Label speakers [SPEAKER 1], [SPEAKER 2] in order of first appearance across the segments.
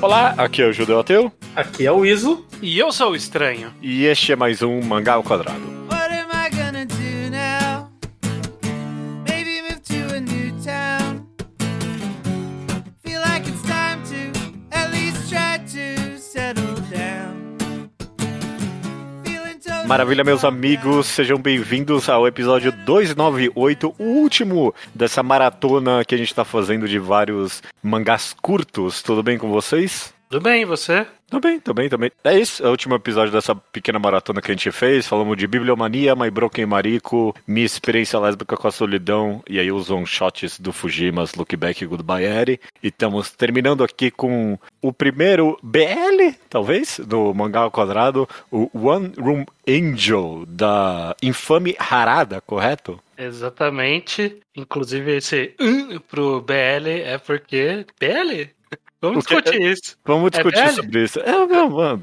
[SPEAKER 1] Olá, aqui é o Judeu Ateu.
[SPEAKER 2] Aqui é o Iso.
[SPEAKER 3] E eu sou o Estranho.
[SPEAKER 1] E este é mais um Mangá ao Quadrado. Maravilha, meus amigos, sejam bem-vindos ao episódio 298, o último dessa maratona que a gente tá fazendo de vários mangás curtos. Tudo bem com vocês?
[SPEAKER 3] Tudo bem, e você?
[SPEAKER 1] Bem, tô bem. É isso, é o último episódio dessa pequena maratona que a gente fez. Falamos de Bibliomania, My Broken Mariko, minha experiência lésbica com a solidão, e aí os one-shots do Fujimas, Look Back e Goodbye Eri. E estamos terminando aqui com o primeiro BL, talvez, do Mangá ao Quadrado, o One Room Angel, da infame Harada, correto?
[SPEAKER 3] Exatamente. Inclusive, esse uh, pro BL é porque. BL? Vamos
[SPEAKER 1] O quê?
[SPEAKER 3] discutir isso.
[SPEAKER 1] Vamos discutir
[SPEAKER 3] BL?
[SPEAKER 1] sobre isso. É, mano,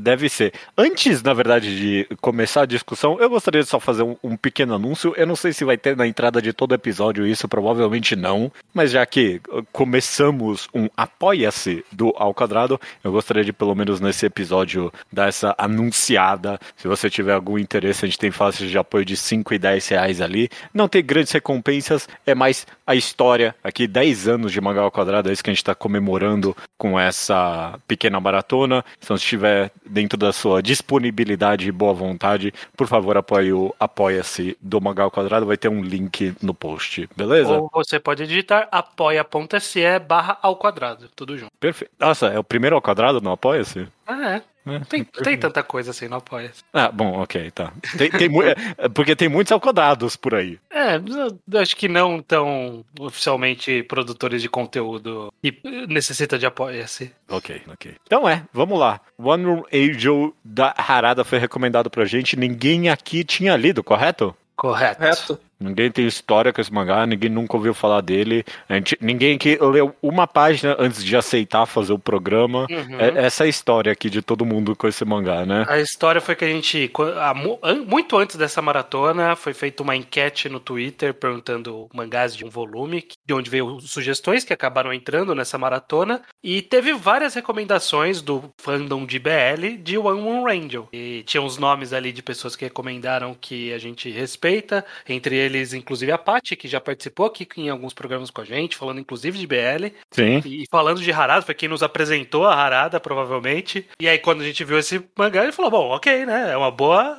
[SPEAKER 1] deve ser. Antes, na verdade, de começar a discussão, eu gostaria de só fazer um, um pequeno anúncio. Eu não sei se vai ter na entrada de todo episódio isso, provavelmente não. Mas já que uh, começamos um Apoia-se do Ao Quadrado, eu gostaria de, pelo menos nesse episódio, dar essa anunciada. Se você tiver algum interesse, a gente tem faixas de apoio de 5 e 10 reais ali. Não tem grandes recompensas, é mais a história. Aqui, 10 anos de Mangá ao Quadrado, é isso que a gente está comemorando com essa pequena maratona. Então, se estiver dentro da sua disponibilidade e boa vontade, por favor, apoie o Apoia-se do Mangá ao Quadrado. Vai ter um link no post, beleza?
[SPEAKER 3] Ou você pode digitar apoia.se barra ao quadrado. Tudo junto.
[SPEAKER 1] Perfeito. Nossa, é o primeiro ao quadrado no Apoia-se?
[SPEAKER 3] Ah, é.
[SPEAKER 1] É.
[SPEAKER 3] Tem, tem tanta coisa assim no apoia.
[SPEAKER 1] Ah, bom, ok, tá. Tem, tem mu- é, porque tem muitos ao quadrados por aí.
[SPEAKER 3] É, eu acho que não tão oficialmente produtores de conteúdo que necessita de apoia-se.
[SPEAKER 1] Ok, ok. Então é, vamos lá. One Room Angel da Harada foi recomendado pra gente. Ninguém aqui tinha lido, correto?
[SPEAKER 3] Correto.
[SPEAKER 2] Correto?
[SPEAKER 1] Ninguém tem história com esse mangá, ninguém nunca ouviu falar dele. Gente, ninguém que leu uma página antes de aceitar fazer o programa.
[SPEAKER 3] Uhum.
[SPEAKER 1] É, essa é a história aqui de todo mundo com esse mangá, né?
[SPEAKER 3] A história foi que a gente, muito antes dessa maratona, foi feita uma enquete no Twitter perguntando mangás de um volume, de onde veio sugestões que acabaram entrando nessa maratona, e teve várias recomendações do fandom de BL de One Moon Angel. E tinha uns nomes ali de pessoas que recomendaram que a gente respeita, entre eles, inclusive, a Paty, que já participou aqui em alguns programas com a gente, falando inclusive de BL.
[SPEAKER 1] Sim.
[SPEAKER 3] E falando de Harada, foi quem nos apresentou a Harada, provavelmente. E aí, quando a gente viu esse mangá, ele falou: bom, ok, né? É uma boa.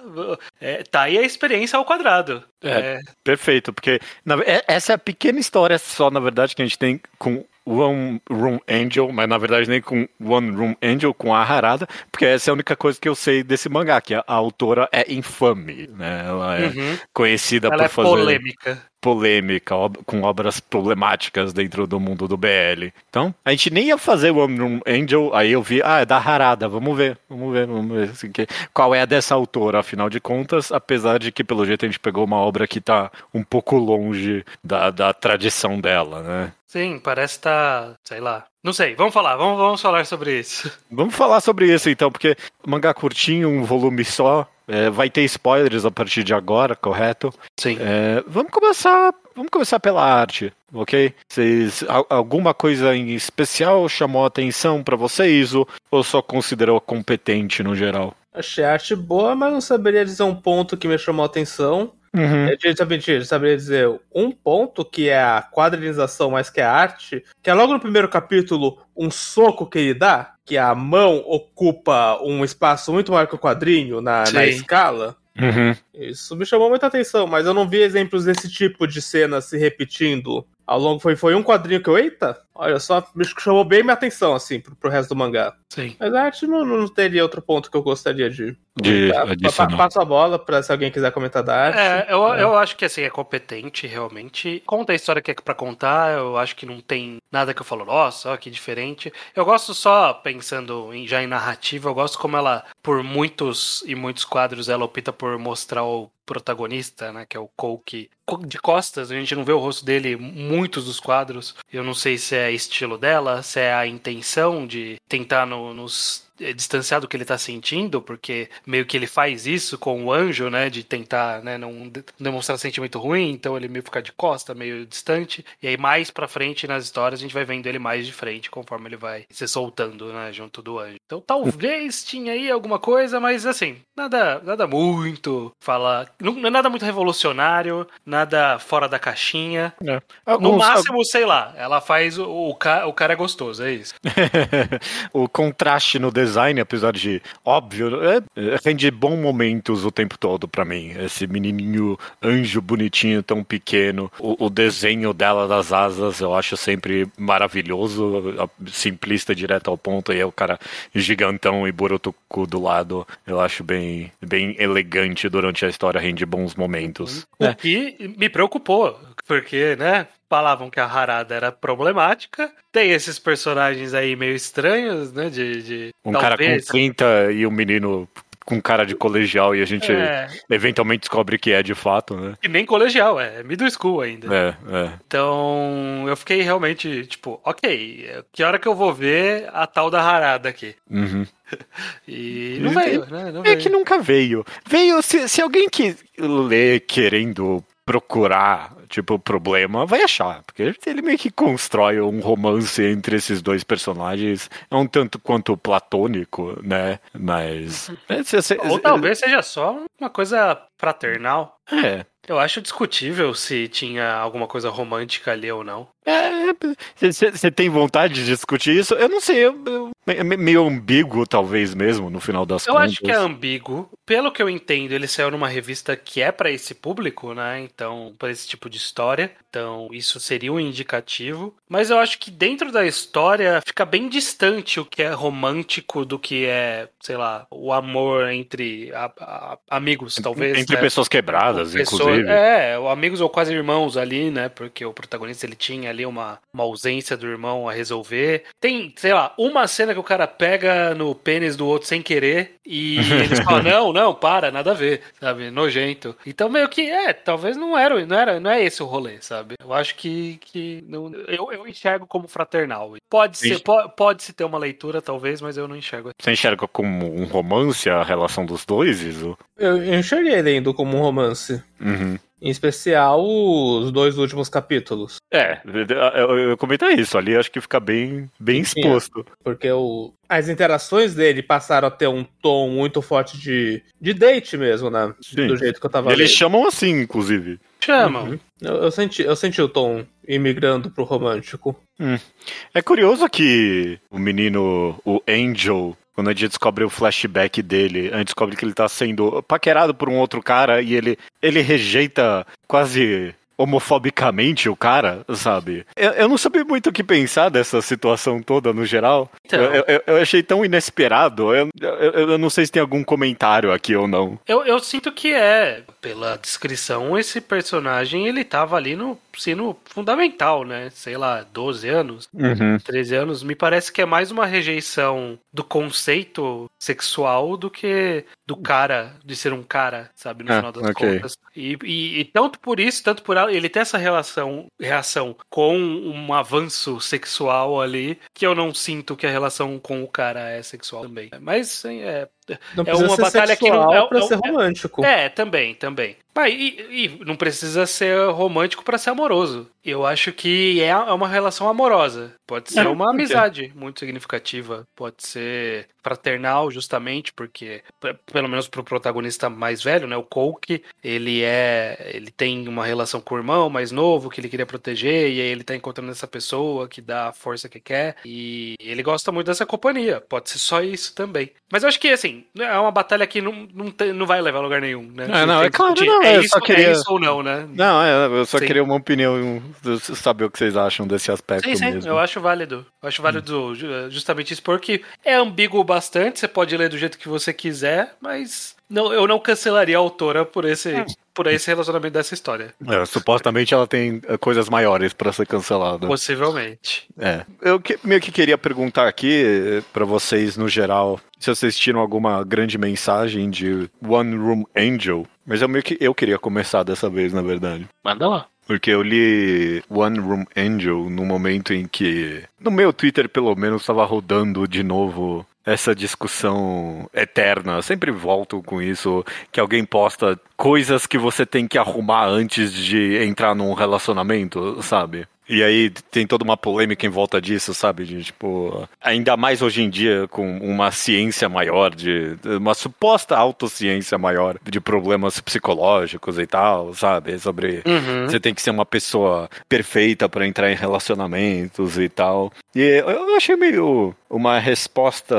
[SPEAKER 3] é, tá aí a experiência ao quadrado.
[SPEAKER 1] É. Perfeito, porque na- é- essa é a pequena história só, na verdade, que a gente tem com One Room Angel, mas na verdade nem com One Room Angel, com a Harada, porque essa é a única coisa que eu sei desse mangá, que a, a autora é infame, né? Ela é
[SPEAKER 3] Uhum.
[SPEAKER 1] conhecida
[SPEAKER 3] Ela
[SPEAKER 1] por
[SPEAKER 3] é
[SPEAKER 1] fazer
[SPEAKER 3] polêmica.
[SPEAKER 1] Polêmica, com obras problemáticas dentro do mundo do BL. Então, a gente nem ia fazer Room Angel, aí eu vi, ah, é da Harada, vamos ver, vamos ver, vamos ver assim, que- qual é a dessa autora, afinal de contas, apesar de que, pelo jeito, a gente pegou uma obra que tá um pouco longe da, da tradição dela, né?
[SPEAKER 3] Sim, parece estar, sei lá. Não sei, vamos falar, vamos, vamos falar sobre isso.
[SPEAKER 1] Vamos falar sobre isso então, porque mangá curtinho, um volume só, é, vai ter spoilers a partir de agora, correto?
[SPEAKER 3] Sim.
[SPEAKER 1] É, vamos começar. Vamos começar pela arte, ok? Vocês, al- alguma coisa em especial chamou a atenção pra vocês ou, ou só considerou competente no geral?
[SPEAKER 2] Achei a arte boa, mas não saberia dizer um ponto que me chamou a atenção.
[SPEAKER 1] Uhum.
[SPEAKER 2] Eu diria- saberia, saberia dizer um ponto que é a quadrinização mais que a arte, que é logo no primeiro capítulo um soco que ele dá, que a mão ocupa um espaço muito maior que o quadrinho na, na escala.
[SPEAKER 1] Uhum.
[SPEAKER 2] Isso me chamou muita atenção, mas eu não vi exemplos desse tipo de cena se repetindo ao longo. Foi, foi um quadrinho que eu. Eita! Olha só, me chamou bem minha atenção, assim, pro, pro resto do mangá.
[SPEAKER 3] Sim.
[SPEAKER 2] Mas a arte não, não teria outro ponto que eu gostaria de.
[SPEAKER 1] De
[SPEAKER 2] Passo a bola pra se alguém quiser comentar da arte.
[SPEAKER 3] É, eu, eu acho que assim, é competente, realmente. Conta a história que é pra contar. Eu acho que não tem nada que eu falo, nossa, ó, que diferente. Eu gosto só, pensando em, já em narrativa, eu gosto como ela, por muitos e muitos quadros, ela opta por mostrar o protagonista, né? Que é o Coke. De costas, a gente não vê o rosto dele em muitos dos quadros. Eu não sei se é estilo dela, se é a intenção de tentar no- nos distanciar do que ele tá sentindo, porque meio que ele faz isso com o anjo, né? De tentar, né, não de- demonstrar sentimento ruim, então ele meio fica de costa, meio distante. E aí, mais pra frente nas histórias, a gente vai vendo ele mais de frente, conforme ele vai se soltando, né, junto do anjo. Então talvez tinha aí alguma coisa, mas assim, nada, nada muito fala. Não, não é nada muito revolucionário, nada fora da caixinha. No
[SPEAKER 1] Alguns-
[SPEAKER 3] máximo, sei lá, ela faz o, o, ca- o cara é gostoso, é isso.
[SPEAKER 1] o contraste no design, apesar de óbvio, é, é, rende bons momentos o tempo todo pra mim. Esse menininho anjo bonitinho, tão pequeno. O, o desenho dela das asas eu acho sempre maravilhoso, simplista, direto ao ponto. E é o cara gigantão e Borutoku do lado. Eu acho bem, bem elegante durante a história, rende bons momentos.
[SPEAKER 3] O que me preocupou, porque, né? Falavam que a Harada era problemática. Tem esses personagens aí meio estranhos, né? De. de
[SPEAKER 1] Um cara com
[SPEAKER 3] talvez-
[SPEAKER 1] 30 e um menino com cara de colegial e a gente
[SPEAKER 3] É,
[SPEAKER 1] eventualmente descobre que é de fato, né?
[SPEAKER 3] e nem colegial, é middle school ainda.
[SPEAKER 1] É, é.
[SPEAKER 3] Então, eu fiquei realmente, tipo, ok, que hora que eu vou ver a tal da Harada aqui?
[SPEAKER 1] Uhum.
[SPEAKER 3] E não veio, né? Não
[SPEAKER 1] É
[SPEAKER 3] veio.
[SPEAKER 1] que nunca veio. Veio, se, se alguém que lê querendo procurar, tipo, problema, vai achar. Porque ele meio que constrói um romance entre esses dois personagens. É um tanto quanto platônico, né? Mas. é,
[SPEAKER 3] Ou talvez seja só uma coisa fraternal.
[SPEAKER 1] É.
[SPEAKER 3] Eu acho discutível se tinha alguma coisa romântica ali ou não.
[SPEAKER 1] Você tem vontade de discutir isso? Eu não sei. eu- eu- é me- meio ambíguo, talvez mesmo, no final das
[SPEAKER 3] Eu
[SPEAKER 1] contas.
[SPEAKER 3] acho que é ambíguo. Pelo que eu entendo, ele saiu numa revista que é pra esse público, né? Então, pra esse tipo de história. Então, isso seria um indicativo. Mas eu acho que dentro da história fica bem distante o que é romântico do que é, sei lá, o amor entre a- a- amigos, talvez.
[SPEAKER 1] Entre
[SPEAKER 3] né?
[SPEAKER 1] pessoas quebradas,
[SPEAKER 3] Pessoa-
[SPEAKER 1] inclusive.
[SPEAKER 3] É, amigos ou quase irmãos ali, né? Porque o protagonista ele tinha ali uma, uma ausência do irmão a resolver. Tem, sei lá, uma cena que o cara pega no pênis do outro sem querer e eles falam: não, não, para, nada a ver, sabe? Nojento. Então meio que é, talvez não era, não era, não é esse o rolê, sabe? Eu acho que, que não, eu, eu enxergo como fraternal. Pode ser,
[SPEAKER 1] Isso.
[SPEAKER 3] po- pode se ter uma leitura talvez, mas eu não enxergo.
[SPEAKER 1] Você enxerga como um romance a relação dos dois, Iso?
[SPEAKER 2] Eu eu enxerguei ele indo como um romance.
[SPEAKER 1] Uhum.
[SPEAKER 2] Em especial os dois últimos capítulos.
[SPEAKER 1] É, eu, eu, eu comentei isso ali, acho que fica bem, bem
[SPEAKER 2] Sim.
[SPEAKER 1] exposto.
[SPEAKER 2] Porque o, as interações dele passaram a ter um tom muito forte de, de date mesmo, né?
[SPEAKER 1] Sim.
[SPEAKER 2] Do jeito que eu tava
[SPEAKER 1] Eles chamam assim, inclusive.
[SPEAKER 3] Chamam.
[SPEAKER 2] Uhum. Eu, eu senti, eu senti o tom imigrando pro romântico.
[SPEAKER 1] É curioso que o menino, o Angel, quando a gente descobre o flashback dele, a gente descobre que ele tá sendo paquerado por um outro cara e ele, ele rejeita quase homofobicamente o cara, sabe? Eu, eu não sabia muito o que pensar dessa situação toda no geral.
[SPEAKER 3] Então.
[SPEAKER 1] Eu, eu- eu achei tão inesperado. Eu, eu, eu não sei se tem algum comentário aqui ou não.
[SPEAKER 3] Eu, eu sinto que é, pela descrição, esse personagem ele tava ali no sino fundamental, né? Sei lá, 12 anos,
[SPEAKER 1] Uhum.
[SPEAKER 3] 13 anos. Me parece que é mais uma rejeição do conceito sexual do que do cara, de ser um cara, sabe? No
[SPEAKER 1] Ah,
[SPEAKER 3] final das
[SPEAKER 1] ok.
[SPEAKER 3] contas. E, e- e tanto por isso, tanto por ele ter essa relação, reação com um avanço sexual ali, que eu não sinto que a relação com o cara é sexual também. Mas é,
[SPEAKER 2] Não
[SPEAKER 3] É uma batalha que não- é-
[SPEAKER 2] pra
[SPEAKER 3] é-
[SPEAKER 2] ser
[SPEAKER 3] é-
[SPEAKER 2] romântico.
[SPEAKER 3] É, também, também. Mas e, e não precisa ser romântico pra ser amoroso. Eu acho que é é uma relação amorosa. Pode ser
[SPEAKER 1] É,
[SPEAKER 3] uma amizade muito significativa. Pode ser fraternal, justamente, porque, pelo menos pro protagonista mais velho, né? O Coke, ele é. Ele tem uma relação com o irmão mais novo que ele queria proteger, e aí ele tá encontrando essa pessoa que dá a força que quer. E ele gosta muito dessa companhia. Pode ser só isso também. Mas eu acho que, assim, é uma batalha que não, não, tem- não vai levar a lugar nenhum, né?
[SPEAKER 1] É, não,
[SPEAKER 3] Tem
[SPEAKER 1] é
[SPEAKER 3] que
[SPEAKER 1] claro, não,
[SPEAKER 3] é
[SPEAKER 1] eu
[SPEAKER 3] isso,
[SPEAKER 1] só queria-
[SPEAKER 3] é isso ou não, né?
[SPEAKER 1] Não, é, eu só
[SPEAKER 3] Sim.
[SPEAKER 1] queria uma opinião, saber o que vocês acham desse aspecto
[SPEAKER 3] Sim, sim,
[SPEAKER 1] mesmo.
[SPEAKER 3] eu acho válido. Eu acho válido ju- justamente isso, porque é ambíguo bastante, você pode ler do jeito que você quiser, mas não, eu não cancelaria a autora por esse, por esse relacionamento dessa história.
[SPEAKER 1] É, supostamente ela tem eh, coisas maiores pra ser cancelada.
[SPEAKER 3] Possivelmente.
[SPEAKER 1] É. Eu que- meio que queria perguntar aqui eh, pra vocês no geral se vocês tiram alguma grande mensagem de One Room Angel, mas eu meio que eu queria começar dessa vez, na verdade.
[SPEAKER 3] Manda lá.
[SPEAKER 1] Porque eu li One Room Angel no momento em que, no meu Twitter pelo menos, estava rodando de novo essa discussão eterna. Eu sempre volto com isso, que alguém posta coisas que você tem que arrumar antes de entrar num relacionamento, sabe? E aí tem toda uma polêmica em volta disso, sabe? De, tipo, ainda mais hoje em dia com uma ciência maior, de uma suposta autociência maior de problemas psicológicos e tal, sabe? Sobre
[SPEAKER 3] Uhum.
[SPEAKER 1] você tem que ser uma pessoa perfeita para entrar em relacionamentos e tal. E eu achei meio uma resposta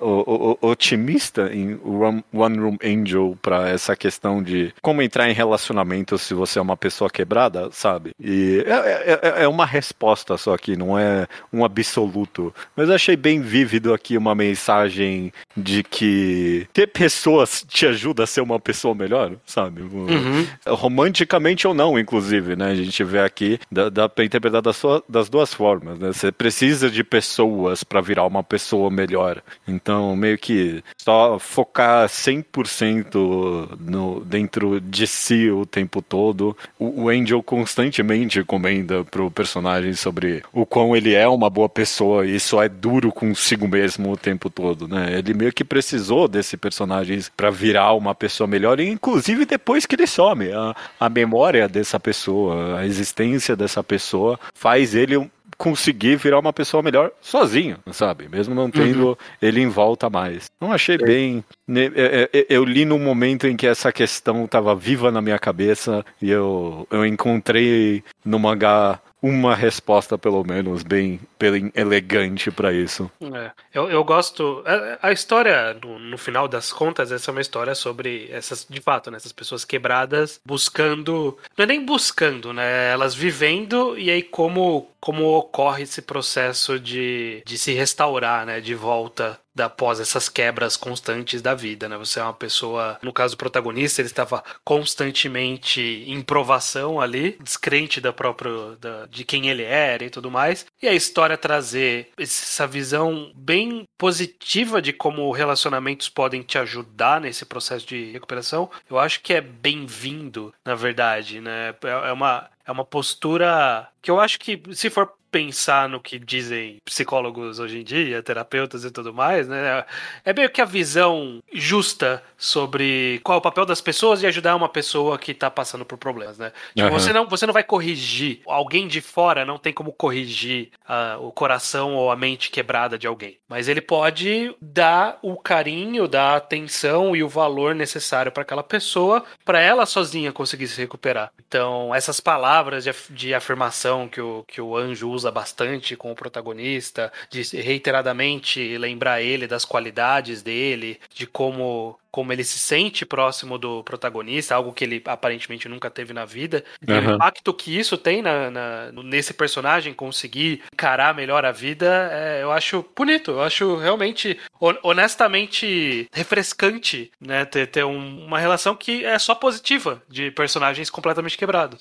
[SPEAKER 1] o- o- otimista em One Room Angel para essa questão de como entrar em relacionamentos se você é uma pessoa quebrada, sabe? E é, é- é- é uma resposta só aqui, não é um absoluto. Mas eu achei bem vívido aqui uma mensagem de que ter pessoas te ajuda a ser uma pessoa melhor, sabe?
[SPEAKER 3] Uhum.
[SPEAKER 1] romanticamente ou não, inclusive, né? A gente vê aqui, dá, dá pra interpretar das, das duas formas, né? Você precisa de pessoas pra virar uma pessoa melhor. Então, meio que só focar 100% no, dentro de si o tempo todo. O, o Angel constantemente comenta pro personagem sobre o quão ele é uma boa pessoa e só é duro consigo mesmo o tempo todo, né? Ele meio que precisou desse personagem pra virar uma pessoa melhor, inclusive depois que ele some, a, a memória dessa pessoa, a existência dessa pessoa faz ele conseguir virar uma pessoa melhor sozinho, sabe? Mesmo não tendo ele em volta mais. Não achei bem. né, é, é, Eu li num momento em que essa questão estava viva na minha cabeça e eu, eu encontrei no mangá uma resposta, pelo menos, bem, bem elegante pra isso.
[SPEAKER 3] É, eu, eu gosto. A, a história, no, no final das contas, essa é uma história sobre essas, de fato, né, essas pessoas quebradas buscando. Não é nem buscando, né? Elas vivendo e aí como, como ocorre esse processo de, de se restaurar, né? De volta após essas quebras constantes da vida, né? Você é uma pessoa, no caso do protagonista, ele estava constantemente em provação ali, descrente da própria da- de quem ele era e tudo mais. E a história trazer essa visão bem positiva de como relacionamentos podem te ajudar nesse processo de recuperação, eu acho que é bem-vindo, na verdade, né? É é uma é uma postura que eu acho que se for pensar no que dizem psicólogos hoje em dia, terapeutas e tudo mais, né? É meio que a visão justa sobre qual é o papel das pessoas e ajudar uma pessoa que tá passando por problemas, né? Tipo,
[SPEAKER 1] Aham.
[SPEAKER 3] você, não, você não vai corrigir. Alguém de fora não tem como corrigir ah, o coração ou a mente quebrada de alguém. Mas ele pode dar o carinho, dar a atenção e o valor necessário para aquela pessoa, para ela sozinha conseguir se recuperar. Então, essas palavras de, de afirmação que o, que o anjo usa bastante com o protagonista, de reiteradamente lembrar ele das qualidades dele, de como como ele se sente próximo do protagonista, algo que ele aparentemente nunca teve na vida, e o impacto que isso tem na, na- nesse personagem conseguir encarar melhor a vida, é, eu acho bonito, eu acho realmente, hon- honestamente, refrescante, né, ter, ter um- uma relação que é só positiva, de personagens completamente quebrados.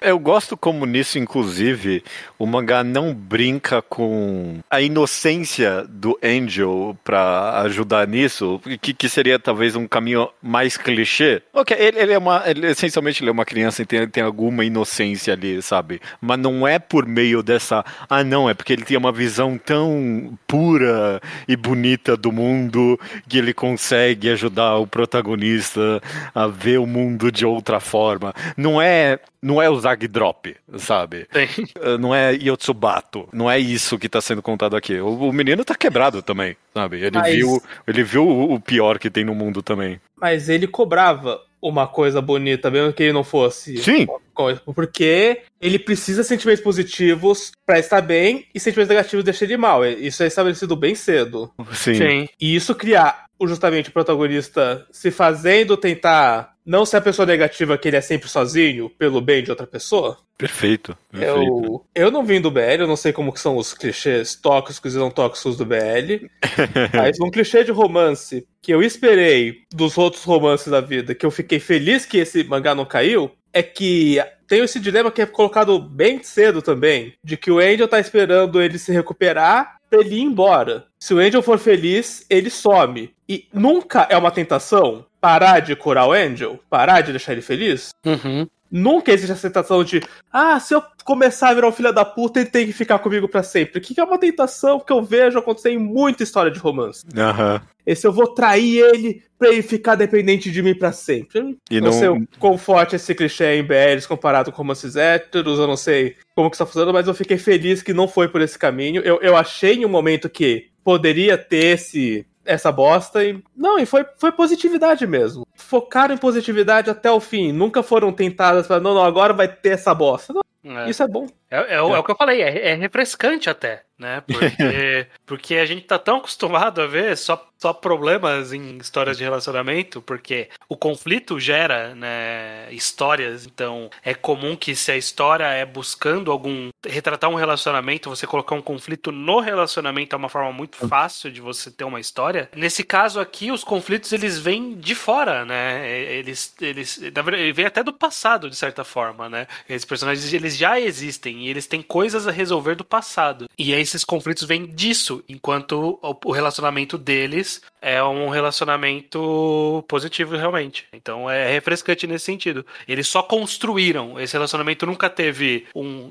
[SPEAKER 1] Eu gosto como nisso, inclusive, o mangá não brinca com a inocência do Angel pra ajudar nisso, que, que seria talvez um caminho mais clichê. Ok, ele, ele é uma. ele- essencialmente ele é uma criança e tem, tem alguma inocência ali, sabe? Mas não é por meio dessa. Ah, não, é porque ele tem uma visão tão pura e bonita do mundo que ele consegue ajudar o protagonista a ver o mundo de outra forma. Não é. Não é o Zag Drop, sabe?
[SPEAKER 3] Tem.
[SPEAKER 1] Uh, Não é Yotsubato. Não é isso que tá sendo contado aqui. O, o menino tá quebrado também, sabe? Ele
[SPEAKER 2] Mas-
[SPEAKER 1] viu, ele viu o, o pior que tem no mundo também.
[SPEAKER 2] Mas ele cobrava uma coisa bonita, mesmo que ele não fosse.
[SPEAKER 1] Sim.
[SPEAKER 2] coisa, Porque ele precisa de sentimentos positivos pra estar bem e sentimentos negativos deixam ele mal. Isso é estabelecido bem cedo.
[SPEAKER 1] Sim.
[SPEAKER 3] Sim.
[SPEAKER 2] E isso criar justamente o protagonista se fazendo tentar não ser a pessoa negativa que ele é sempre sozinho, pelo bem de outra pessoa.
[SPEAKER 1] Perfeito. perfeito.
[SPEAKER 2] Eu, eu não vim do BL, eu não sei como que são os clichês tóxicos e não tóxicos do BL. mas um clichê de romance que eu esperei dos outros romances da vida, que eu fiquei feliz que esse mangá não caiu, é que tem esse dilema que é colocado bem cedo também, de que o Angel tá esperando ele se recuperar pra ele ir embora. Se o Angel for feliz, ele some. E nunca é uma tentação parar de curar o Angel, parar de deixar ele feliz.
[SPEAKER 3] Uhum.
[SPEAKER 2] Nunca existe a sensação de, ah, se eu começar a virar um filho da puta, ele tem que ficar comigo pra sempre. Que é uma tentação que eu vejo acontecer em muita história de romance.
[SPEAKER 1] Aham.
[SPEAKER 2] Esse eu vou trair ele pra ele ficar dependente de mim pra sempre.
[SPEAKER 1] E
[SPEAKER 2] não
[SPEAKER 1] não.
[SPEAKER 2] sei o quão forte esse clichê é em BLs comparado com romances héteros, eu não sei como que está funcionando, mas eu fiquei feliz que não foi por esse caminho. Eu, eu achei em um momento que poderia ter esse, essa bosta e. Não, e foi, foi positividade mesmo. Focaram em positividade até o fim. Nunca foram tentadas para não, não, agora vai ter essa bosta. Não,
[SPEAKER 3] É.
[SPEAKER 2] Isso é bom.
[SPEAKER 3] É, é o, é o que eu falei, é, é refrescante até, né? Porque, porque a gente tá tão acostumado a ver só, só problemas em histórias de relacionamento, porque o conflito gera né, histórias, então é comum que se a história é buscando algum. retratar um relacionamento, você colocar um conflito no relacionamento é uma forma muito fácil de você ter uma história. Nesse caso aqui, os conflitos eles vêm de fora, né? Eles, eles, na verdade, ele vem até do passado, de certa forma, né? Esses personagens eles já existem e eles têm coisas a resolver do passado. E aí esses conflitos vêm disso, enquanto o, o relacionamento deles é um relacionamento positivo realmente. Então é refrescante nesse sentido. Eles só construíram. Esse relacionamento nunca teve um.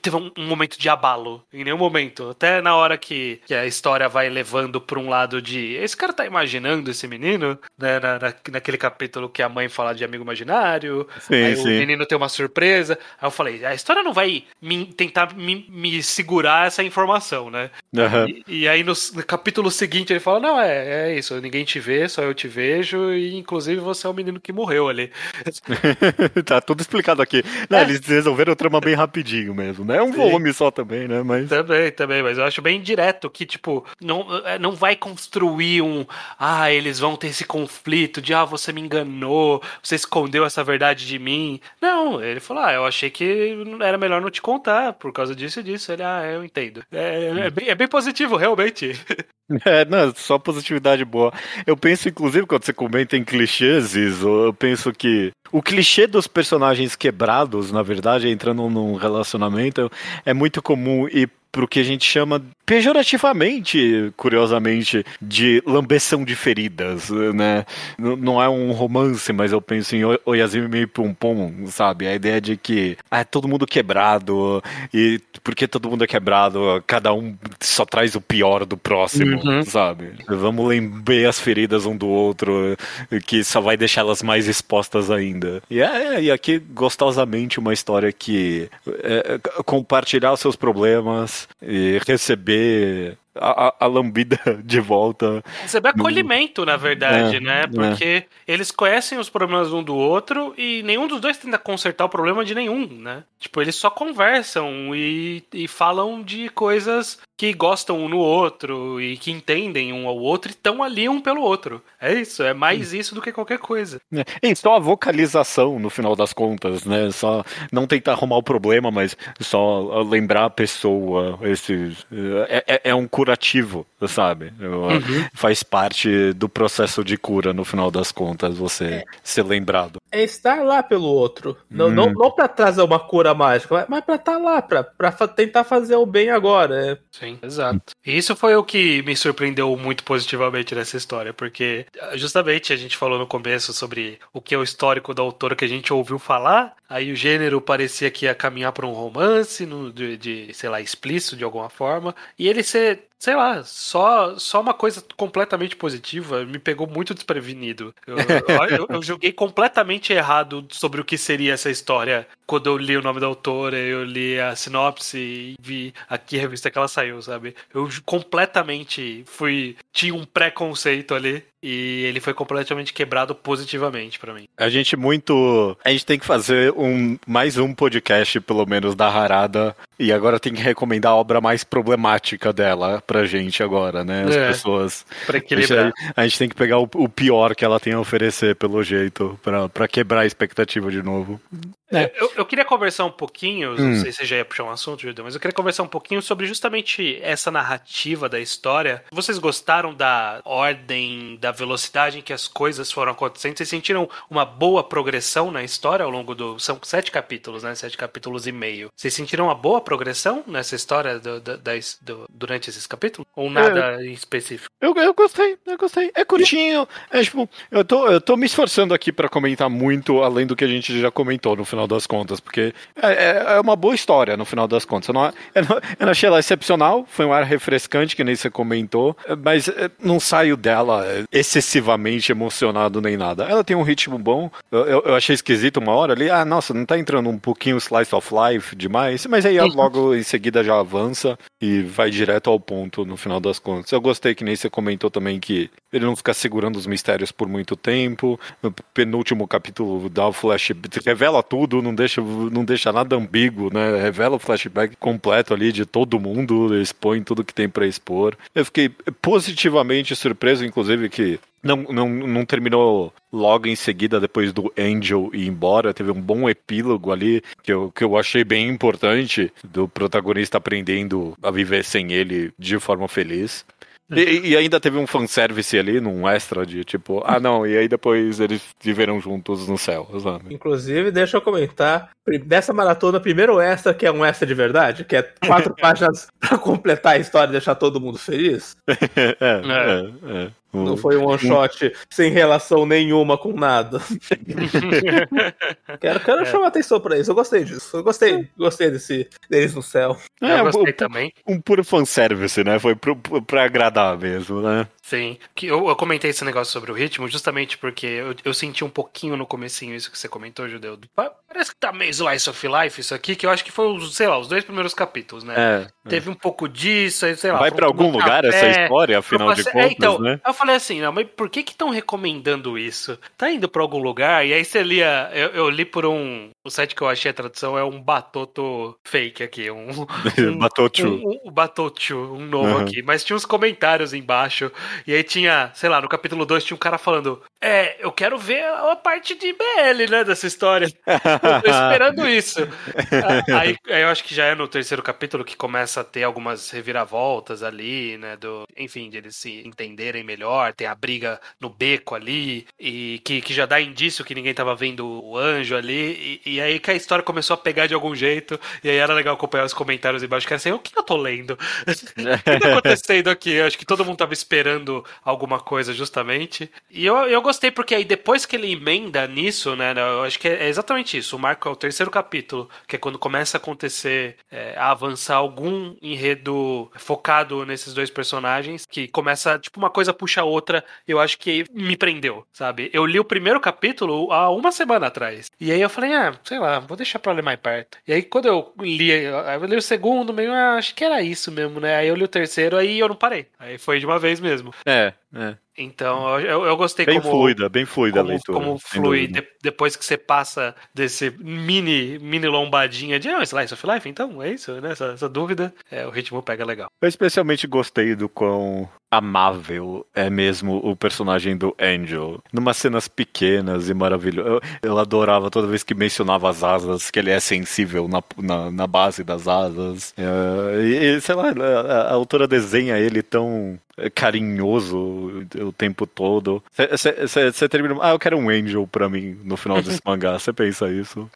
[SPEAKER 3] Teve um, um momento de abalo. Em nenhum momento. Até na hora que, que a história vai levando pra um lado de. Esse cara tá imaginando esse menino, né? na- na- naquele capítulo que a mãe fala de amigo imaginário.
[SPEAKER 1] Sim,
[SPEAKER 3] aí o
[SPEAKER 1] sim.
[SPEAKER 3] menino tem uma surpresa. Aí eu falei, a história não vai me- tentar me, me segurar essa informação, né?
[SPEAKER 1] Aham.
[SPEAKER 3] E, e aí no, no capítulo seguinte ele fala: Não, é, é isso, ninguém te vê, só eu te vejo, e inclusive você é o menino que morreu ali.
[SPEAKER 1] tá tudo explicado aqui. Não,
[SPEAKER 3] É.
[SPEAKER 1] Eles resolveram o trama bem rapidinho mesmo, né? É um
[SPEAKER 3] Sim.
[SPEAKER 1] volume só também, né? Mas.
[SPEAKER 3] Também, também, mas eu acho bem direto que, tipo, não, é, não vai construir um. Ah, eles vão ter esse conflito de, ah, você me enganou, você escondeu essa verdade de mim. Não, ele falou, ah, eu achei que era melhor não te contar por causa disso e disso. Ele, ah, eu entendo. É, é, bem, é bem positivo, realmente.
[SPEAKER 1] É, não, só positividade boa. Eu penso, inclusive, quando você comenta em clichês, Iso, eu penso que o clichê dos personagens quebrados, na verdade, entrando num relacionamento, é muito comum e pro que a gente chama pejorativamente, curiosamente, de lambeção de feridas, né? N- Não é um romance, mas eu penso em Oyazumi Pum Pum, sabe? A ideia de que ah, é todo mundo quebrado e porque todo mundo é quebrado, cada um só traz o pior do próximo,
[SPEAKER 3] Uhum.
[SPEAKER 1] sabe? Vamos lembrar as feridas um do outro, que só vai deixá-las mais expostas ainda. E, é, e aqui, gostosamente, uma história que é, é, compartilhar os seus problemas e receber a, a- lambida de volta.
[SPEAKER 3] Receber acolhimento, na verdade,
[SPEAKER 1] É,
[SPEAKER 3] né?
[SPEAKER 1] é.
[SPEAKER 3] Porque eles conhecem os problemas um do outro e nenhum dos dois tenta consertar o problema de nenhum, né? Tipo, eles só conversam e, e falam de coisas que gostam um no outro e que entendem um ao outro e estão ali um pelo outro. É isso, é mais isso do que qualquer coisa.
[SPEAKER 1] E só a vocalização, no final das contas, né? Só não tentar arrumar o problema, mas só lembrar a pessoa. Esse, é, é- é um curativo, sabe? Eu- Faz parte do processo de cura, no final das contas, você ser lembrado.
[SPEAKER 2] É estar lá pelo outro. Não,
[SPEAKER 1] Hum.
[SPEAKER 2] não, não pra trazer uma cura mágica, mas- pra estar lá, pra, pra fa- tentar fazer o bem agora. É.
[SPEAKER 3] Sim, exato. E isso foi o que me surpreendeu muito positivamente nessa história, porque justamente a gente falou no começo sobre o que é o histórico da autora que a gente ouviu falar, aí o gênero parecia que ia caminhar para um romance, no, de, de, sei lá, explícito de alguma forma, e ele ser sei lá, só, só uma coisa completamente positiva me pegou muito desprevenido. Eu, eu, eu julguei completamente errado sobre o que seria essa história quando eu li o nome da autora, eu li a sinopse e vi aqui a revista que ela saiu, sabe? Eu completamente fui. Tinha um preconceito ali e ele foi completamente quebrado positivamente pra mim.
[SPEAKER 1] A gente muito. A gente tem que fazer um mais um podcast, pelo menos, da Harada. E agora tem que recomendar a obra mais problemática dela pra gente agora, né? As
[SPEAKER 3] É.
[SPEAKER 1] pessoas.
[SPEAKER 3] Pra
[SPEAKER 1] A gente,
[SPEAKER 3] equilibrar.
[SPEAKER 1] a gente tem que pegar o, o pior que ela tem a oferecer, pelo jeito, pra, pra quebrar a expectativa de novo.
[SPEAKER 3] Eu, eu queria conversar um pouquinho,
[SPEAKER 1] Hum.
[SPEAKER 3] não sei se você já ia puxar um assunto, Judeu, mas eu queria conversar um pouquinho sobre justamente essa narrativa da história. Vocês gostaram da ordem, da velocidade em que as coisas foram acontecendo? Vocês sentiram uma boa progressão na história ao longo do. São sete capítulos, né? Sete capítulos e meio. Vocês sentiram uma boa progressão nessa história do- do- do- durante esses capítulos? Ou nada em específico?
[SPEAKER 1] Eu, eu gostei, eu gostei. É curtinho, é tipo, eu tô, eu tô me esforçando aqui pra comentar muito além do que a gente já comentou no final final das contas, porque é, é- é uma boa história no final das contas. Eu não, eu não, eu não achei ela excepcional, foi um ar refrescante, que nem você comentou, mas é, não saio dela é, excessivamente emocionado nem nada. Ela tem um ritmo bom, eu, eu- eu achei esquisito uma hora ali, ah, nossa, não tá entrando um pouquinho slice of life demais, mas aí logo em seguida já avança e vai direto ao ponto no final das contas. Eu gostei que nem você comentou também que ele não fica segurando os mistérios por muito tempo. No penúltimo capítulo dá o flash, revela tudo, não deixa, não deixa nada ambíguo, né? Revela o flashback completo ali de todo mundo, expõe tudo que tem pra expor. Eu fiquei positivamente surpreso, inclusive, que não, não, não terminou logo em seguida, depois do Angel ir embora. Teve um bom epílogo ali, que eu, que eu achei bem importante, do protagonista aprendendo a viver sem ele de forma feliz. E, e ainda teve um fanservice ali, num extra de tipo, ah não, e aí depois eles viveram juntos no céu, sabe?
[SPEAKER 2] Inclusive, deixa eu comentar, dessa maratona, primeiro extra, que é um extra de verdade, que é quatro páginas pra completar a história e deixar todo mundo feliz.
[SPEAKER 1] é, é, é. O-
[SPEAKER 2] Não foi um one shot sem relação nenhuma com nada. quero quero chamar atenção pra isso. Eu gostei disso. Eu gostei, gostei desse deles no céu.
[SPEAKER 1] É,
[SPEAKER 3] eu
[SPEAKER 1] um,
[SPEAKER 3] gostei também.
[SPEAKER 1] um puro fanservice, né? Foi pro, pro- pra agradar mesmo, né?
[SPEAKER 3] Sim. Que eu, eu comentei esse negócio sobre o ritmo justamente porque eu, eu senti um pouquinho no comecinho isso que você comentou, Judeu. Pa- Parece que tá meio slice of life isso aqui, que eu acho que foi, os, sei lá, os dois primeiros capítulos, né?
[SPEAKER 1] É.
[SPEAKER 3] Teve um pouco disso, aí, sei lá.
[SPEAKER 1] Vai pra algum
[SPEAKER 3] um
[SPEAKER 1] lugar
[SPEAKER 3] café.
[SPEAKER 1] essa história, afinal de
[SPEAKER 3] passei- é,
[SPEAKER 1] contas,
[SPEAKER 3] então,
[SPEAKER 1] né?
[SPEAKER 3] Eu falei assim, não, mas por que que estão recomendando isso? Tá indo pra algum lugar? E aí você lia, eu, eu li por um, o site que eu achei a tradução é um batoto fake aqui, um, um
[SPEAKER 1] Batochu.
[SPEAKER 3] um, um Batochu, um novo
[SPEAKER 1] Uhum.
[SPEAKER 3] aqui. Mas tinha uns comentários embaixo. E aí tinha, sei lá, no capítulo 2 tinha um cara falando: É, eu quero ver a parte de BL, né, dessa história. Eu tô esperando isso. aí, eu acho que já é no terceiro capítulo que começa a ter algumas reviravoltas ali, né? Do, enfim, de eles se entenderem melhor. Tem a briga no beco ali. E que, que já dá indício que ninguém tava vendo o anjo ali. E, e aí que a história começou a pegar de algum jeito. E aí era legal acompanhar os comentários embaixo. Que era assim, o que eu tô lendo? o que tá acontecendo aqui? Eu acho que todo mundo tava esperando alguma coisa justamente. E eu, eu gostei porque aí depois que ele emenda nisso, né? Eu acho que é exatamente isso. O Marco é o terceiro capítulo, que é quando começa a acontecer, é, a avançar algum enredo focado nesses dois personagens, que começa, tipo, uma coisa puxa a outra. Eu acho que me prendeu, sabe? Eu li o primeiro capítulo há uma semana atrás. E aí eu falei, ah, sei lá, vou deixar pra ler mais perto. E aí quando eu li, eu li o segundo, meio, ah, acho que era isso mesmo, né? Aí eu li o terceiro, aí eu não parei. Aí foi de uma vez mesmo.
[SPEAKER 1] É, é.
[SPEAKER 3] Então, eu, eu- gostei
[SPEAKER 1] Bem
[SPEAKER 3] como
[SPEAKER 1] fluida, bem fluida a
[SPEAKER 3] como,
[SPEAKER 1] leitura.
[SPEAKER 3] como flui de- depois que você passa desse mini mini lombadinha de ah, Slice of Life, então é isso, né? Essa, essa dúvida, é, o ritmo pega legal.
[SPEAKER 1] Eu especialmente gostei do quão amável é mesmo o personagem do Angel. Numas cenas pequenas e maravilhosas. Eu, eu adorava toda vez que mencionava as asas, que ele é sensível na, na, na base das asas. É, e, e, sei lá, a, a autora desenha ele tão carinhoso o tempo todo. Você termina. Ah, eu quero um Angel pra mim no final desse mangá. Você pensa isso?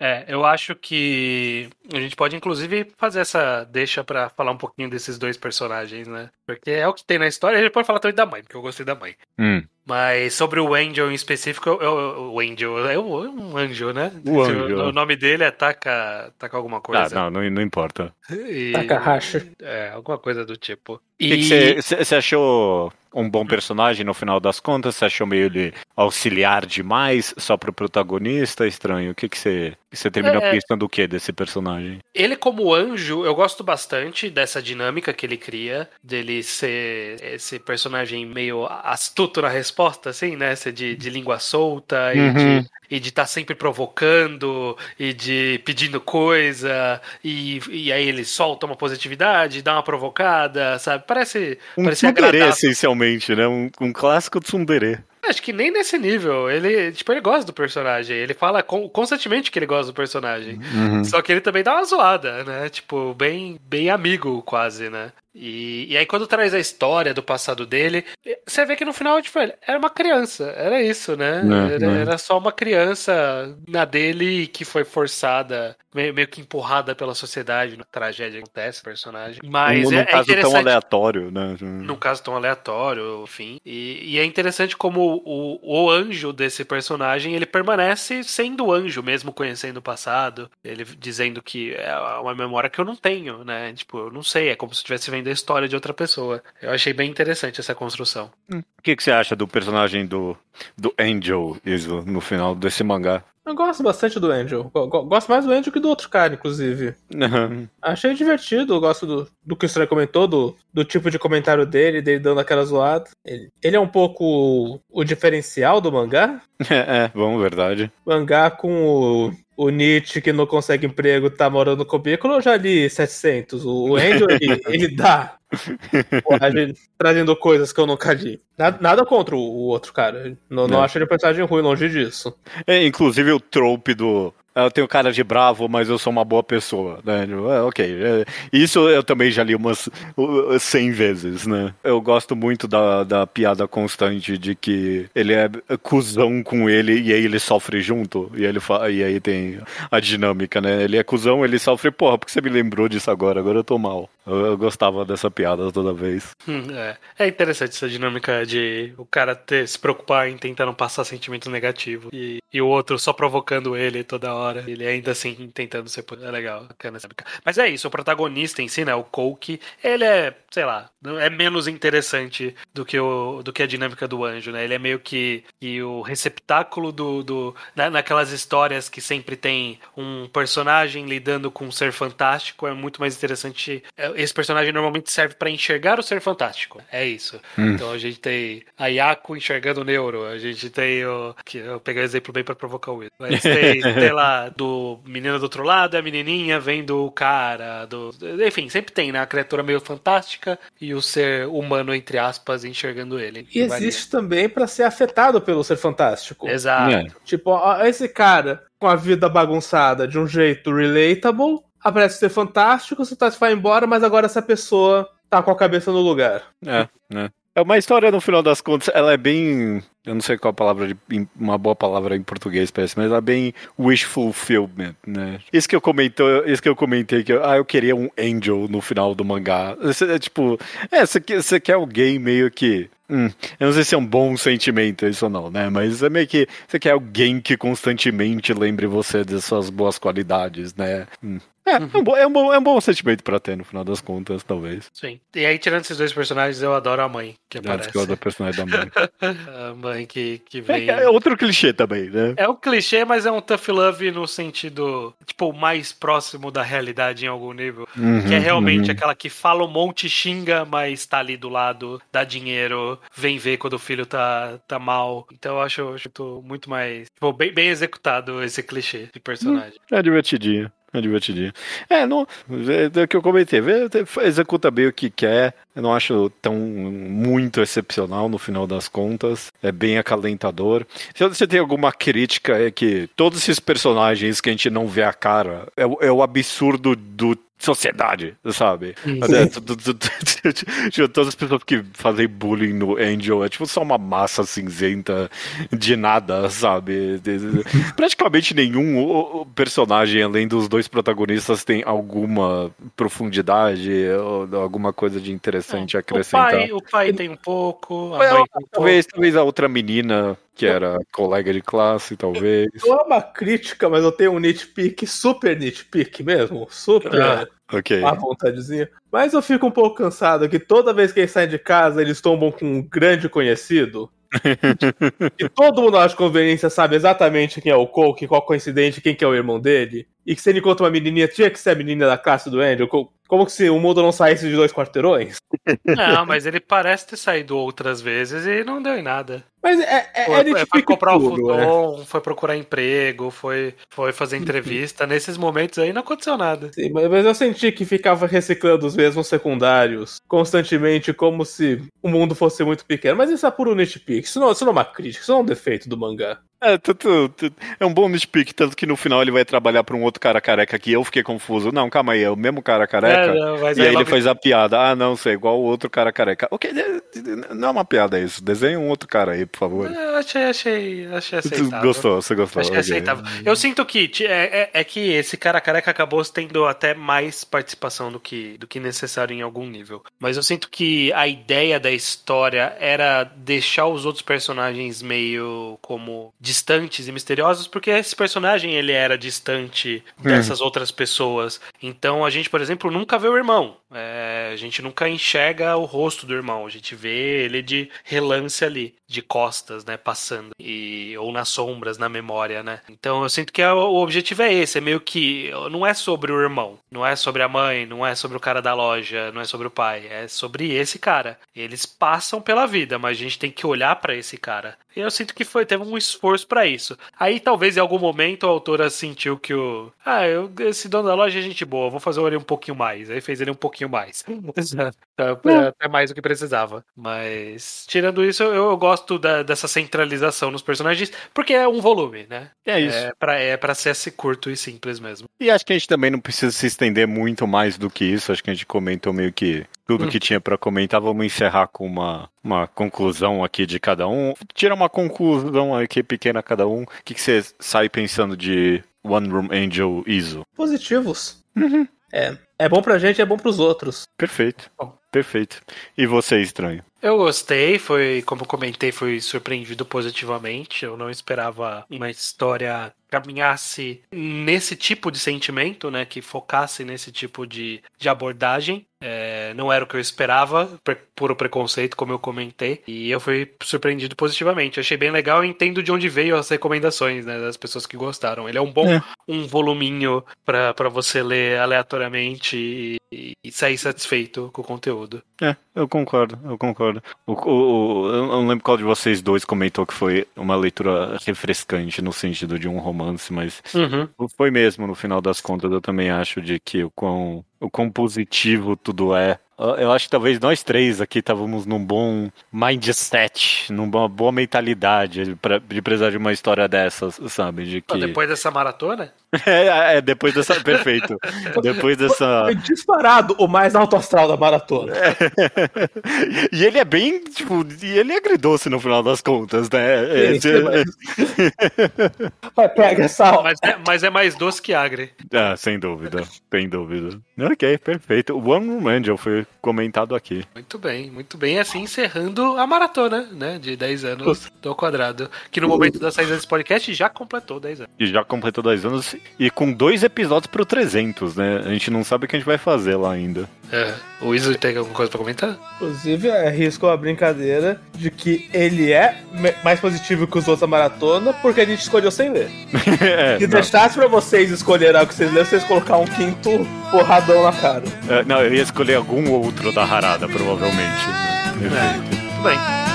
[SPEAKER 3] É, eu acho que a gente pode inclusive fazer essa deixa pra falar um pouquinho desses dois personagens, né? Porque é o que tem na história. A gente pode falar também da mãe, porque eu gostei da mãe.
[SPEAKER 1] Hum.
[SPEAKER 3] Mas sobre o Angel em específico, eu, eu- o Angel é um, anjo, né?
[SPEAKER 1] O anjo.
[SPEAKER 3] O, nome dele é Taka, Taka alguma
[SPEAKER 1] Ah,
[SPEAKER 3] coisa.
[SPEAKER 1] não, não, não importa.
[SPEAKER 3] E-
[SPEAKER 2] Takahashi.
[SPEAKER 3] É, alguma coisa do tipo.
[SPEAKER 1] O que você achou um bom personagem no final das contas? Você achou meio ele auxiliar demais só pro protagonista? Estranho. O que você você terminou
[SPEAKER 3] É.
[SPEAKER 1] pensando o que desse personagem?
[SPEAKER 3] Ele, como anjo, eu gosto bastante dessa dinâmica que ele cria, dele ser esse personagem meio astuto na resposta, assim, né? Ser de, de língua solta e
[SPEAKER 1] Uhum.
[SPEAKER 3] de e de estar sempre provocando e de pedindo coisa e, e aí ele solta uma positividade, dá uma provocada, sabe? Parece,
[SPEAKER 1] Um
[SPEAKER 3] parece agradável.
[SPEAKER 1] essencialmente, né? Um, um clássico tsundere.
[SPEAKER 3] Acho que nem nesse nível. Ele, tipo, ele gosta do personagem. Ele fala con- constantemente que ele gosta do personagem.
[SPEAKER 1] Uhum.
[SPEAKER 3] Só que ele também dá uma zoada, né? Tipo, bem, bem amigo, quase, né? E, e aí, quando traz a história do passado dele, você vê que no final, tipo, ele era uma criança. Era isso, né?
[SPEAKER 1] É,
[SPEAKER 3] era,
[SPEAKER 1] é.
[SPEAKER 3] era só uma criança na dele que foi forçada, meio, meio que empurrada pela sociedade. Na tragédia que acontece, personagem. Mas
[SPEAKER 1] num,
[SPEAKER 3] é, é
[SPEAKER 1] caso tão
[SPEAKER 3] interessante.
[SPEAKER 1] aleatório, né?
[SPEAKER 3] Num caso tão aleatório, enfim. E, e é interessante como o, o anjo desse personagem, ele permanece sendo anjo, mesmo conhecendo o passado. Ele dizendo que é uma memória que eu não tenho, né? Tipo, eu não sei, é como se estivesse vendo a história de outra pessoa. Eu achei bem interessante essa construção.
[SPEAKER 1] O que, que você acha do personagem do, do Angel, Iso, no final desse mangá?
[SPEAKER 2] Eu gosto bastante do Angel. Go- go- Gosto mais do Angel que do outro cara, inclusive. Achei divertido, eu gosto do, do que o Stray comentou, do, do tipo de comentário dele, dele dando aquela zoada. Ele, ele é um pouco o diferencial do mangá.
[SPEAKER 1] é, é, bom, verdade.
[SPEAKER 2] Mangá com o, o Nietzsche que não consegue emprego, tá morando no cubículo, eu já li 700. O, o Angel, ele, ele dá. Coragem, trazendo coisas que eu nunca li. Nada, nada contra o, o outro cara. Não, não
[SPEAKER 1] É.
[SPEAKER 2] acho ele um personagem ruim, longe disso.
[SPEAKER 1] É, inclusive o trope do. "Ah, Eu tenho cara de bravo, mas eu sou uma boa pessoa, né? Tipo, é, ok. é, isso eu também já li umas uh, 100 vezes, né? Eu gosto muito da, da piada constante de que ele é cuzão com ele e aí ele sofre junto. E, ele fa- e aí tem a dinâmica, né? Ele é cuzão, ele sofre, porra, por que você me lembrou disso agora? Agora eu tô mal. Eu, gostava dessa piada toda vez.
[SPEAKER 3] Hum, É. é interessante essa dinâmica de o cara ter, se preocupar em tentar não passar sentimento negativo e, e o outro só provocando ele toda hora. Ele ainda assim tentando ser. É legal, bacana essa. Mas é isso, o protagonista em si, né? O Coke, ele é, sei lá, é menos interessante do que, o, do que a dinâmica do anjo, né? Ele é meio que, que o receptáculo do. do na, naquelas histórias que sempre tem um personagem lidando com um ser fantástico, é muito mais interessante. é, Esse personagem normalmente serve pra enxergar o ser fantástico. É isso. Então a gente tem a Yaku enxergando o Neuro, a gente tem o. Que eu peguei o exemplo bem pra provocar o Will. Mas tem, sei lá, do menino do outro lado, a menininha vendo o cara. Do... Enfim, sempre tem, né? A criatura meio fantástica e o ser humano, entre aspas, enxergando ele.
[SPEAKER 2] E existe também pra ser afetado pelo ser fantástico.
[SPEAKER 3] Exato.
[SPEAKER 1] É.
[SPEAKER 2] Tipo, ó, esse cara com a vida bagunçada de um jeito relatable, aparece ser fantástico, você tá vai embora, mas agora essa pessoa tá com a cabeça no lugar.
[SPEAKER 1] É, né? É uma história, no final das contas, ela é bem. Eu não sei qual a palavra, de, uma boa palavra em português parece, mas ela é bem wish fulfillment, né? Isso que eu comentei, isso que eu comentei, que eu, ah, eu queria um angel no final do mangá. É tipo, é, você você quer alguém meio que. hum, eu não sei se é um bom sentimento isso ou não, né? Mas é meio que você quer alguém que constantemente lembre você das suas boas qualidades, né? Hum. É, é, um bom, é, um bom, é um bom sentimento pra ter no final das contas, talvez.
[SPEAKER 3] Sim. E aí, tirando esses dois personagens, eu adoro a mãe que
[SPEAKER 1] É,
[SPEAKER 3] aparece.
[SPEAKER 1] discordo do personagem da mãe.
[SPEAKER 3] A mãe que, que
[SPEAKER 1] É,
[SPEAKER 3] vem.
[SPEAKER 1] é outro clichê também, né?
[SPEAKER 3] É um clichê, mas é um tough love no sentido, tipo, mais próximo da realidade em algum nível. que é realmente aquela que fala um monte, xinga, mas tá ali do lado, dá dinheiro, vem ver quando o filho tá, tá mal. Então eu acho, eu acho muito mais. Tipo, bem, bem executado esse clichê de personagem.
[SPEAKER 1] É divertidinho. É divertidinho. É, não, é, o que eu comentei. vê, Executa bem o que quer. Eu não acho tão muito excepcional no final das contas. É bem acalentador. Se você tem alguma crítica, é que todos esses personagens que a gente não vê a cara é, é o absurdo do sociedade, sabe? Até, tu- tu- tu- tu- Todas as pessoas que fazem bullying no Angel é tipo só uma massa cinzenta de nada, sabe? Praticamente nenhum o- o personagem, além dos dois protagonistas, tem alguma profundidade ou alguma coisa de interessante a
[SPEAKER 3] O
[SPEAKER 1] acrescentar.
[SPEAKER 3] pai, o pai tem um pouco, a
[SPEAKER 1] É,
[SPEAKER 3] mãe tem um
[SPEAKER 1] talvez, talvez a outra menina, que era colega de classe, talvez.
[SPEAKER 2] Não é uma crítica, mas eu tenho um nitpick, super nitpick mesmo, super
[SPEAKER 3] Ah.
[SPEAKER 1] Ok.
[SPEAKER 2] à vontadezinha. Mas eu fico um pouco cansado que toda vez que eles saem de casa, eles tombam com um grande conhecido. e todo mundo acha conveniência sabe exatamente quem é o Cole, qual coincidente, quem que é o irmão dele. E que se ele encontra uma menininha, tinha que ser a menina da classe do Andrew. co- Como que se o mundo não saísse de dois quarteirões?
[SPEAKER 3] Não, mas ele parece ter saído outras vezes e não deu em nada.
[SPEAKER 2] Mas é, é,
[SPEAKER 3] Foi,
[SPEAKER 2] é
[SPEAKER 3] foi, comprar o
[SPEAKER 2] puro, é.
[SPEAKER 3] futon, foi procurar emprego, foi, foi fazer entrevista. Nesses momentos aí não aconteceu nada.
[SPEAKER 2] Sim, mas mas eu senti que ficava reciclando os mesmos secundários constantemente, como se o mundo fosse muito pequeno. Mas isso é puro nitpick. Isso não, isso não é uma crítica, isso não é um defeito do mangá.
[SPEAKER 1] É, tu- tu- tu- é um bom nitpick, tanto que no final ele vai trabalhar pra um outro cara careca que eu fiquei confuso. Não, calma aí, é o mesmo cara careca.
[SPEAKER 3] É, não,
[SPEAKER 1] e
[SPEAKER 3] aí
[SPEAKER 1] ele
[SPEAKER 3] logo-
[SPEAKER 1] fez a piada. Ah, não, é igual o outro cara careca. Ok, não é uma piada isso. Desenha um outro cara aí, por favor.
[SPEAKER 3] É, Eu achei, achei, achei
[SPEAKER 1] Tu
[SPEAKER 3] aceitável.
[SPEAKER 1] gostou, você gostou.
[SPEAKER 3] Acho que é
[SPEAKER 1] ok.
[SPEAKER 3] aceitável. Eu sinto que é, é- é que esse cara careca acabou tendo até mais participação do que, do que necessário em algum nível. Mas eu sinto que a ideia da história era deixar os outros personagens meio como distantes e misteriosos, porque esse personagem ele era distante dessas outras pessoas. Então a gente, por exemplo, nunca vê o irmão. É, a gente nunca enxerga o rosto do irmão. A gente vê ele de relance ali, de costas, né, passando e ou nas sombras, na memória, né. Então eu sinto que é- o objetivo é esse, é meio que não é sobre o irmão, não é sobre a mãe, não é sobre o cara da loja, não é sobre o pai, é sobre esse cara. Eles passam pela vida, mas a gente tem que olhar pra esse cara. E eu sinto que foi teve um esforço pra isso. Aí talvez em algum momento a autora sentiu que o ah, eu, esse dono da loja é gente boa, vou fazer ele um pouquinho mais. Aí fez ele um pouquinho mais. Tá, é, Até mais do que precisava. Mas, tirando isso, eu, eu gosto da- dessa centralização nos personagens, porque é um volume, né?
[SPEAKER 1] É isso.
[SPEAKER 3] É pra, é pra ser esse curto e simples mesmo.
[SPEAKER 1] E acho que a gente também não precisa se estender muito mais do que isso. Acho que a gente comentou meio que tudo
[SPEAKER 3] Hum.
[SPEAKER 1] que tinha pra comentar. Vamos encerrar com uma, uma conclusão aqui de cada um. Tira uma conclusão aqui pequena cada um. O que, que você sai pensando de One Room Angel ISO?
[SPEAKER 2] Positivos. É, é bom pra gente, é bom pros outros.
[SPEAKER 1] Perfeito.
[SPEAKER 3] Bom.
[SPEAKER 1] Perfeito. E você, estranho?
[SPEAKER 3] Eu gostei, foi, como eu comentei, fui surpreendido positivamente. Eu não esperava uma história caminhasse nesse tipo de sentimento, né? Que focasse nesse tipo de, de abordagem. É, não era o que eu esperava, por puro preconceito, como eu comentei. E eu fui surpreendido positivamente. Achei bem legal e entendo de onde veio as recomendações, né? Das pessoas que gostaram. Ele é um bom
[SPEAKER 1] É.
[SPEAKER 3] um voluminho pra você ler aleatoriamente e, e sair satisfeito com o conteúdo.
[SPEAKER 1] É, eu concordo, eu concordo. O, o- o- eu não lembro qual de vocês dois comentou que foi uma leitura refrescante no sentido de um romance, mas
[SPEAKER 3] Uhum.
[SPEAKER 1] foi mesmo, no final das contas, eu também acho de que o quão, o quão positivo tudo é. Eu- acho que talvez nós três aqui estávamos num bom mindset, numa boa mentalidade de, pra- de precisar de uma história dessas, sabe? De que...
[SPEAKER 3] Depois dessa maratona?
[SPEAKER 1] É, é, depois dessa. Perfeito. Depois dessa.
[SPEAKER 2] Foi disparado o mais alto astral da maratona.
[SPEAKER 1] e ele é bem, tipo, e ele é agridoce no final das contas, né? É,
[SPEAKER 2] Vai, pega, sal.
[SPEAKER 3] Mas é, mas é mais doce que agre.
[SPEAKER 1] Ah, sem dúvida, sem dúvida. Ok, perfeito. O One Room Angel foi comentado aqui.
[SPEAKER 3] Muito bem, muito bem. Assim encerrando a maratona, né? De 10 anos do quadrado. Que no momento da saída desse podcast já completou 10 anos.
[SPEAKER 1] E já completou dois anos e com dois episódios pro 300, né? A gente não sabe o que a gente vai fazer lá ainda.
[SPEAKER 3] É. O Iso tem alguma coisa pra comentar?
[SPEAKER 2] Inclusive, arrisco a brincadeira de que ele é mais positivo que os outros da maratona porque a gente escolheu sem ler.
[SPEAKER 1] é,
[SPEAKER 2] Se
[SPEAKER 1] não,
[SPEAKER 2] deixasse pra vocês escolherem algo que vocês leram, vocês colocar um quinto porradão na cara.
[SPEAKER 1] é, não, eu ia escolher algum outro da Harada, provavelmente. Perfeito.
[SPEAKER 3] Tudo bem.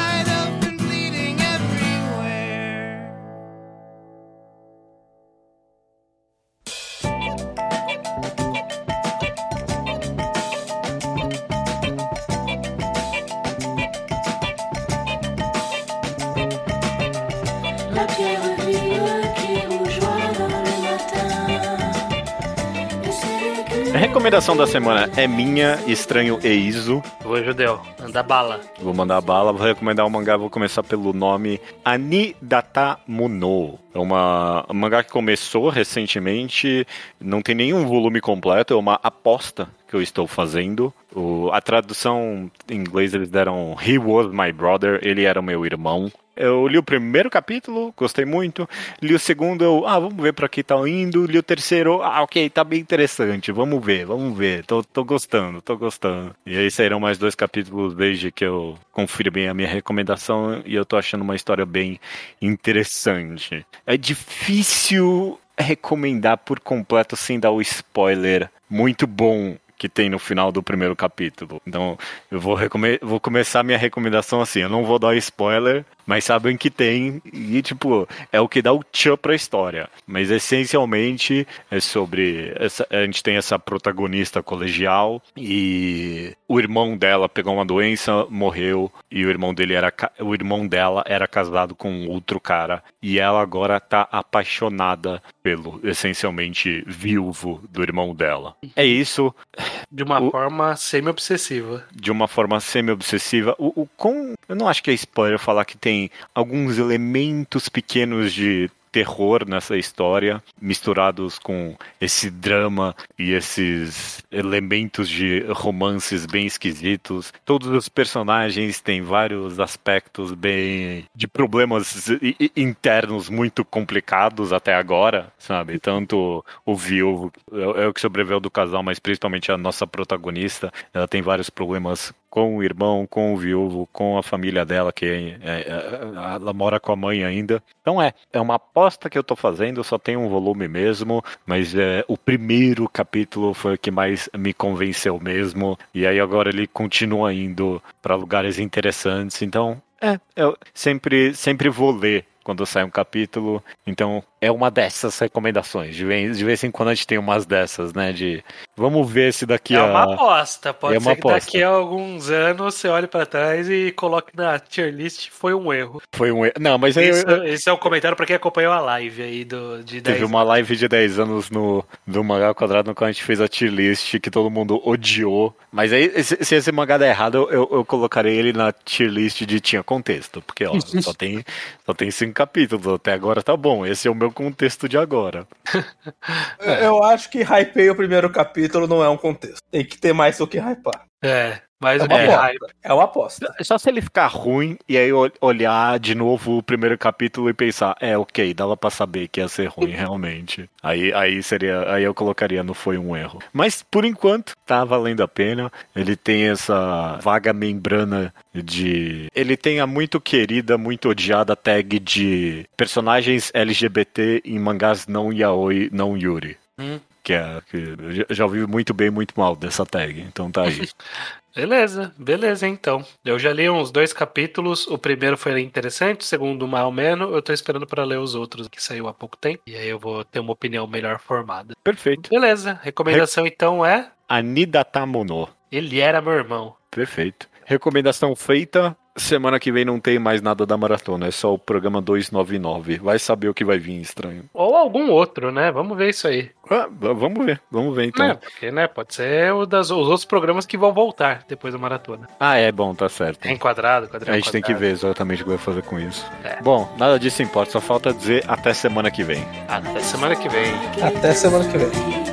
[SPEAKER 1] Recomendação da semana é minha, Estranho Eizo.
[SPEAKER 3] Vou judeu, anda bala.
[SPEAKER 1] Vou mandar bala, vou recomendar o mangá, vou começar pelo nome Anidata Muno. É uma, um mangá que começou recentemente, não tem nenhum volume completo, é uma aposta que eu estou fazendo. O- a tradução em inglês eles deram He was my brother, ele era meu irmão. Eu li o primeiro capítulo, gostei muito. Li o segundo, eu, ah, vamos ver pra que tá indo. Li o terceiro, ah, ok, tá bem interessante. Vamos ver, vamos ver. Tô, tô gostando, tô gostando. E aí saíram mais dois capítulos desde que eu confiro bem a minha recomendação e eu tô achando uma história bem interessante. É difícil recomendar por completo sem dar o spoiler muito bom que tem no final do primeiro capítulo. Então, eu vou, vou começar minha recomendação assim. Eu não vou dar spoiler, mas sabem que tem e, tipo, é o que dá o tchan pra história. Mas essencialmente é sobre. Essa, a gente tem essa protagonista colegial e o irmão dela pegou uma doença, morreu, e o irmão dele era. O irmão dela era casado com outro cara. E ela agora tá apaixonada pelo, essencialmente, viúvo do irmão dela. É isso
[SPEAKER 3] De uma
[SPEAKER 1] O-
[SPEAKER 3] forma semi-obsessiva.
[SPEAKER 1] de uma forma semi-obsessiva. O, o com, eu não acho que é spoiler falar que tem alguns elementos pequenos de terror nessa história, misturados com esse drama e esses elementos de romances bem esquisitos. Todos os personagens têm vários aspectos bem de problemas internos muito complicados até agora, sabe? Tanto o viúvo é, é o que sobreviveu do casal, mas principalmente a nossa protagonista, ela tem vários problemas com o irmão, com o viúvo, com a família dela, que é- é- ela mora com a mãe ainda. Então é, é uma aposta que eu tô fazendo, só tem um volume mesmo, mas é, o primeiro capítulo foi o que mais me convenceu mesmo, e aí agora ele continua indo para lugares interessantes, então é, eu sempre, sempre vou ler quando sai um capítulo, então é uma dessas recomendações. De vez, de vez em quando a gente tem umas dessas, né? De vamos ver se daqui
[SPEAKER 3] é
[SPEAKER 1] a.
[SPEAKER 3] uma aposta. Pode
[SPEAKER 1] É
[SPEAKER 3] ser que daqui a alguns anos você olhe pra trás e coloque na tier list foi um erro.
[SPEAKER 1] Foi um. erro. Não, mas aí
[SPEAKER 3] Isso,
[SPEAKER 1] eu-
[SPEAKER 3] esse é um comentário pra quem acompanhou a live aí do, de 10
[SPEAKER 1] Teve uma live de 10 anos no, do Mangá Quadrado no qual a gente fez a tier list que todo mundo odiou. Mas aí, se, se esse mangá der errado, eu, eu, eu colocarei ele na tier list de tinha contexto. Porque, ó, só tem, só tem cinco capítulos. Até agora tá bom. Esse é o meu contexto de agora.
[SPEAKER 2] Eu acho que hypei o primeiro capítulo não é um contexto. Tem que ter mais do que hypar.
[SPEAKER 3] É, mas
[SPEAKER 2] É
[SPEAKER 3] o
[SPEAKER 2] uma
[SPEAKER 3] que é
[SPEAKER 2] aposta. É uma aposta.
[SPEAKER 1] Só se ele ficar ruim e aí eu olhar de novo o primeiro capítulo e pensar, é, ok, dava pra saber que ia ser ruim realmente. Aí, aí seria, aí eu colocaria no foi um erro. Mas por enquanto tá valendo a pena. Ele tem essa vaga membrana de, ele tem a muito querida, muito odiada tag de personagens LGBT em mangás não yaoi, não yuri.
[SPEAKER 3] Hum.
[SPEAKER 1] Que é, que eu já- ouvi muito bem, muito mal dessa tag. Então tá aí.
[SPEAKER 3] Beleza, beleza então. Eu já li uns dois capítulos. O primeiro foi interessante, o segundo mais ou menos. Eu tô esperando pra ler os outros que saiu há pouco tempo. E aí eu vou ter uma opinião melhor formada.
[SPEAKER 1] Perfeito.
[SPEAKER 3] Beleza, recomendação então é
[SPEAKER 1] Anidatamono.
[SPEAKER 3] Ele era meu irmão.
[SPEAKER 1] Perfeito. Recomendação feita. Semana que vem não tem mais nada da maratona, é só o programa 299. Vai saber o que vai vir estranho.
[SPEAKER 3] Ou algum outro, né? Vamos ver isso aí.
[SPEAKER 1] Ah, vamos ver, vamos ver então.
[SPEAKER 3] É, porque, né? Pode ser o das, os outros programas que vão voltar depois da maratona.
[SPEAKER 1] Ah, é bom, tá certo.
[SPEAKER 3] É enquadrado, quadril
[SPEAKER 1] A gente tem que
[SPEAKER 3] quadrado.
[SPEAKER 1] ver exatamente o que vai fazer com isso.
[SPEAKER 3] É.
[SPEAKER 1] Bom, nada disso importa, só falta dizer até semana que vem.
[SPEAKER 3] Até semana que vem.
[SPEAKER 2] Até semana que vem.